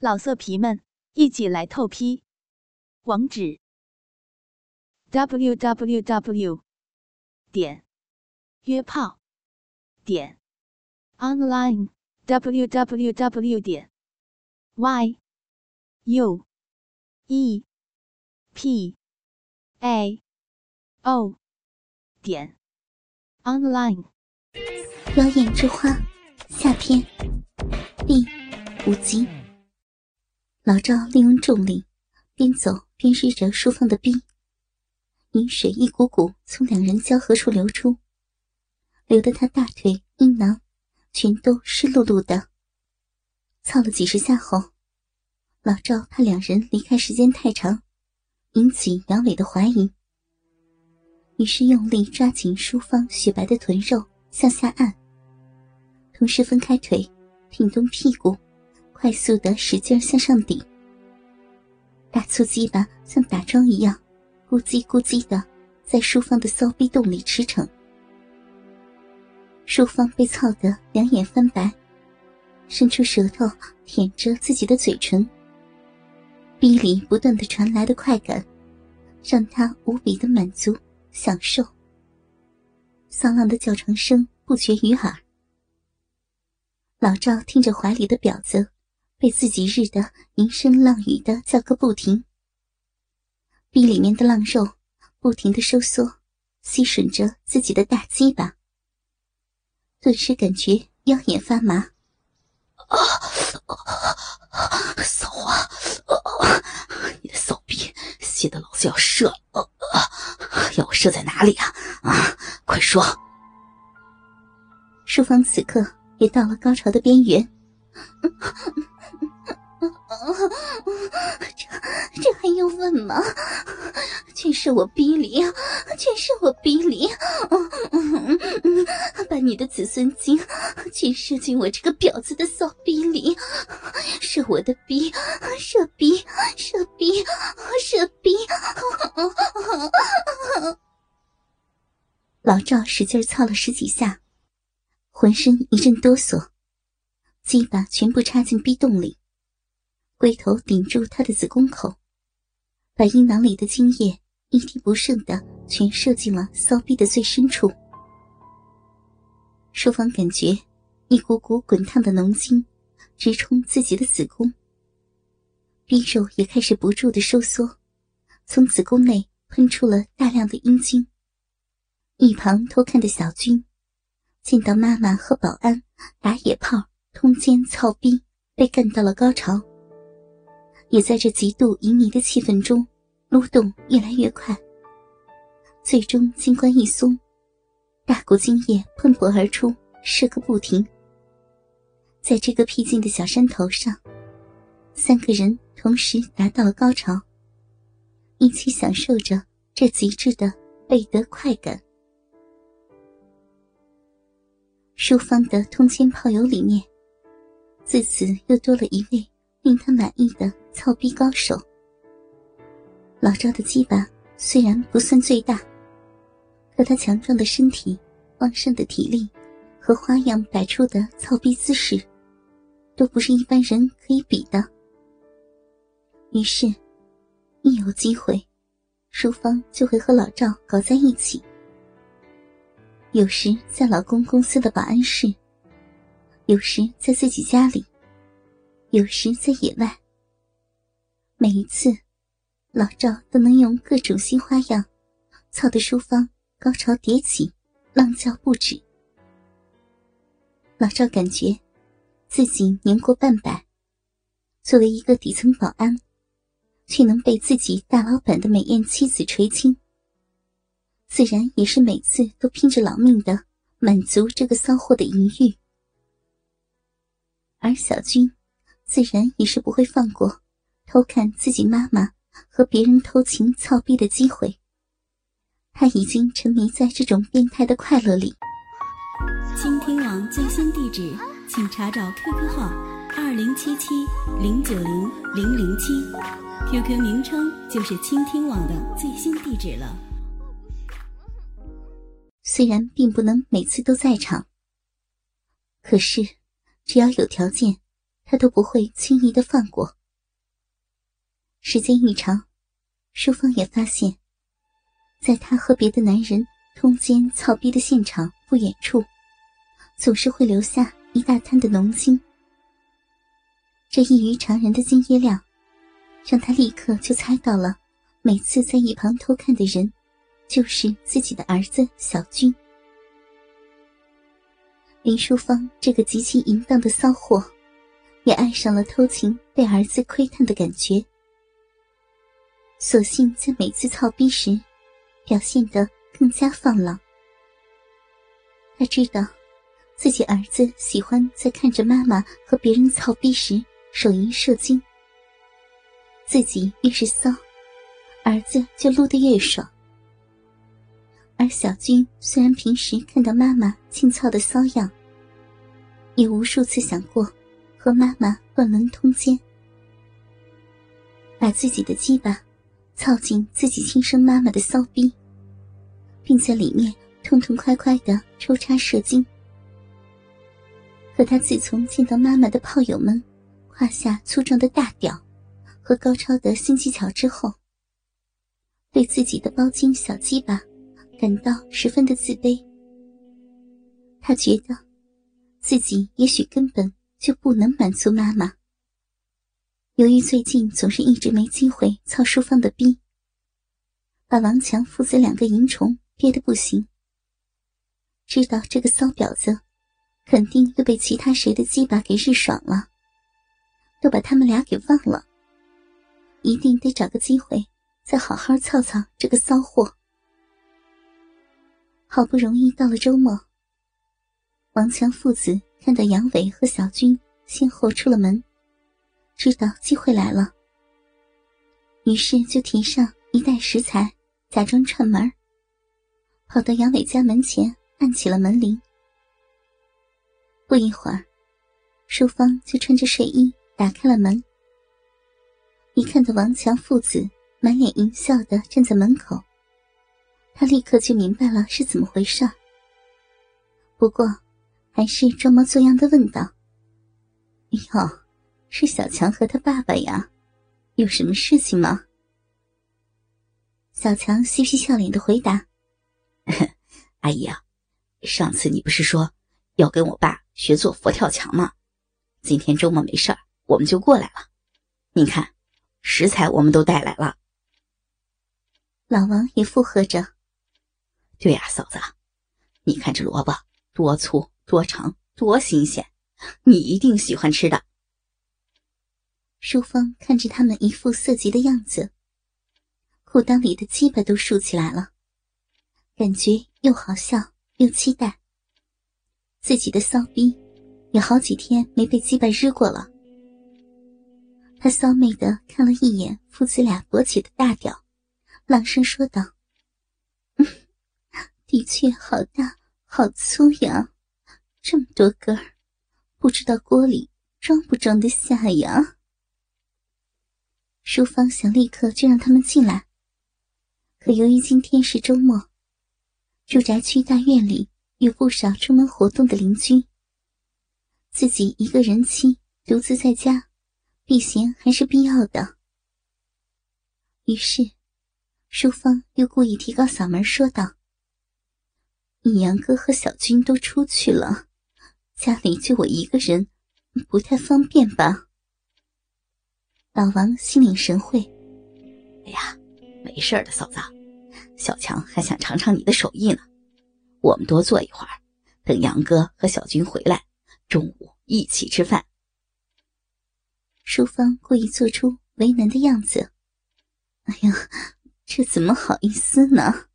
老色皮们，一起来透批！网址：w w w 点约炮点 online w w w 点 y u e p a o 点 online。妖艳之花，夏天，第五集。老赵利用重力，边走边试着舒芳的逼，饮水一股股从两人交合处流出，流得他大腿、阴囊全都湿漉漉的。操了几十下后，老赵怕两人离开时间太长，引起杨磊的怀疑，于是用力抓紧淑芳雪白的臀肉向下按，同时分开腿，挺动屁股。快速的使劲向上顶，大粗鸡巴像打桩一样，咕叽咕叽的在淑芳的骚逼洞里驰骋。淑芳被操得两眼翻白，伸出舌头舔着自己的嘴唇。逼里不断的传来的快感，让她无比的满足享受。骚浪的叫床声不绝于耳。老赵听着怀里的婊子。被自己日的淫声浪语的叫个不停，壁里面的浪肉不停的收缩，吸吮着自己的大鸡巴，顿时感觉腰眼发麻。啊！骚啊！你的骚逼，吸得老子要射！要我射在哪里啊？啊！快说！淑芳此刻也到了高潮的边缘。这这还用问吗？全是我逼里，全是我逼里，把你的子孙精全射进我这个婊子的骚逼里，射我的逼，射逼，射逼，射逼！老赵使劲操了十几下，浑身一阵哆嗦，鸡巴全部插进逼洞里。龟头顶住他的子宫口，把阴囊里的精液一滴不剩的全射进了骚逼的最深处。淑芳感觉一股股滚烫的浓精直冲自己的子宫，逼肉也开始不住的收缩，从子宫内喷出了大量的阴精。一旁偷看的小军见到妈妈和保安打野炮通奸操逼，被干到了高潮。也在这极度旖旎的气氛中，撸动越来越快。最终，金冠一松，大股精液喷薄而出，射个不停。在这个僻静的小山头上，三个人同时达到了高潮，一起享受着这极致的倍得快感。淑芳的通奸炮友里面，自此又多了一位令他满意的。操逼高手，老赵的鸡巴虽然不算最大，可他强壮的身体、旺盛的体力和花样百出的操逼姿势，都不是一般人可以比的。于是，一有机会，淑芳就会和老赵搞在一起。有时在老公公司的保安室，有时在自己家里，有时在野外。每一次，老赵都能用各种新花样，操得淑芳高潮迭起，浪叫不止。老赵感觉自己年过半百，作为一个底层保安，却能被自己大老板的美艳妻子垂青，自然也是每次都拼着老命的满足这个骚货的淫欲。而小军，自然也是不会放过。偷看自己妈妈和别人偷情操逼的机会，他已经沉迷在这种变态的快乐里。倾听网最新地址，请查找 QQ 号二零七七零九零零零七，QQ 名称就是倾听网的最新地址了。虽然并不能每次都在场，可是只要有条件。他都不会轻易的放过。时间一长，淑芳也发现，在他和别的男人通奸操逼的现场不远处，总是会留下一大滩的浓精。这异于常人的精液量，让他立刻就猜到了，每次在一旁偷看的人，就是自己的儿子小军。林淑芳这个极其淫荡的骚货，也爱上了偷情被儿子窥探的感觉。索性在每次操逼时，表现得更加放浪。他知道，自己儿子喜欢在看着妈妈和别人操逼时手淫射精。自己越是骚，儿子就撸得越爽。而小军虽然平时看到妈妈清操的骚样，也无数次想过和妈妈乱伦通奸，把自己的鸡巴操进自己亲生妈妈的骚逼，并在里面痛痛快快的抽插射精。可他自从见到妈妈的炮友们胯下粗壮的大屌和高超的新技巧之后，对自己的包茎小鸡巴。感到十分的自卑，他觉得自己也许根本就不能满足妈妈。由于最近总是一直没机会操淑芳的逼，把王强父子两个淫虫憋得不行。知道这个骚婊子肯定又被其他谁的鸡巴给日爽了，都把他们俩给忘了，一定得找个机会再好好操操这个骚货。好不容易到了周末，王强父子看到杨伟和小军先后出了门，知道机会来了，于是就提上一袋食材，假装串门，跑到杨伟家门前按起了门铃。不一会儿，淑芳就穿着睡衣打开了门，一看到王强父子满脸淫笑的站在门口。他立刻就明白了是怎么回事不过，还是装模作样的问道：“哟，是小强和他爸爸呀，有什么事情吗？”小强嬉皮笑脸的回答：“ 阿姨啊，上次你不是说要跟我爸学做佛跳墙吗？今天周末没事儿，我们就过来了。你看，食材我们都带来了。”老王也附和着。对呀，嫂子，你看这萝卜多粗多长多新鲜，你一定喜欢吃的。淑芳看着他们一副色急的样子，裤裆里的鸡巴都竖起来了，感觉又好笑又期待。自己的骚逼有好几天没被鸡巴日过了，他骚媚的看了一眼父子俩勃起的大屌，朗声说道。的确好大好粗呀，这么多根儿，不知道锅里装不装得下呀。淑芳想立刻就让他们进来，可由于今天是周末，住宅区大院里有不少出门活动的邻居，自己一个人妻独自在家，避嫌还是必要的。于是，淑芳又故意提高嗓门说道。你杨哥和小军都出去了，家里就我一个人，不太方便吧？老王心领神会。哎呀，没事的，嫂子，小强还想尝尝你的手艺呢。我们多坐一会儿，等杨哥和小军回来，中午一起吃饭。淑芳故意做出为难的样子。哎呀，这怎么好意思呢？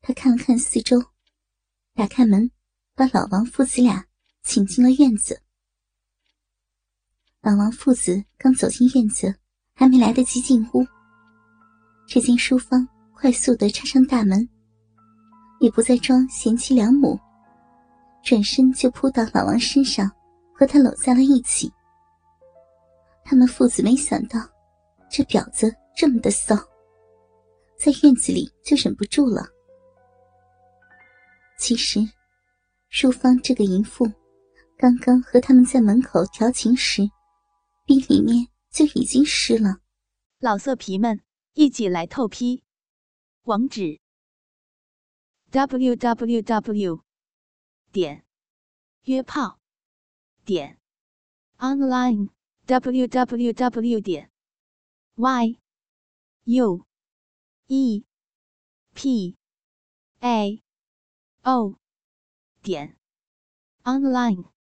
他看了看四周，打开门，把老王父子俩请进了院子。老王父子刚走进院子，还没来得及进屋，只见淑芳快速的插上大门，也不再装贤妻良母，转身就扑到老王身上，和他搂在了一起。他们父子没想到，这婊子这么的骚，在院子里就忍不住了。其实，淑芳这个淫妇刚刚和他们在门口调情时，壁里面就已经湿了。老色皮们，一起来透批！网址：w w w 点约炮点 online w w w 点 y u e p a o 点 online。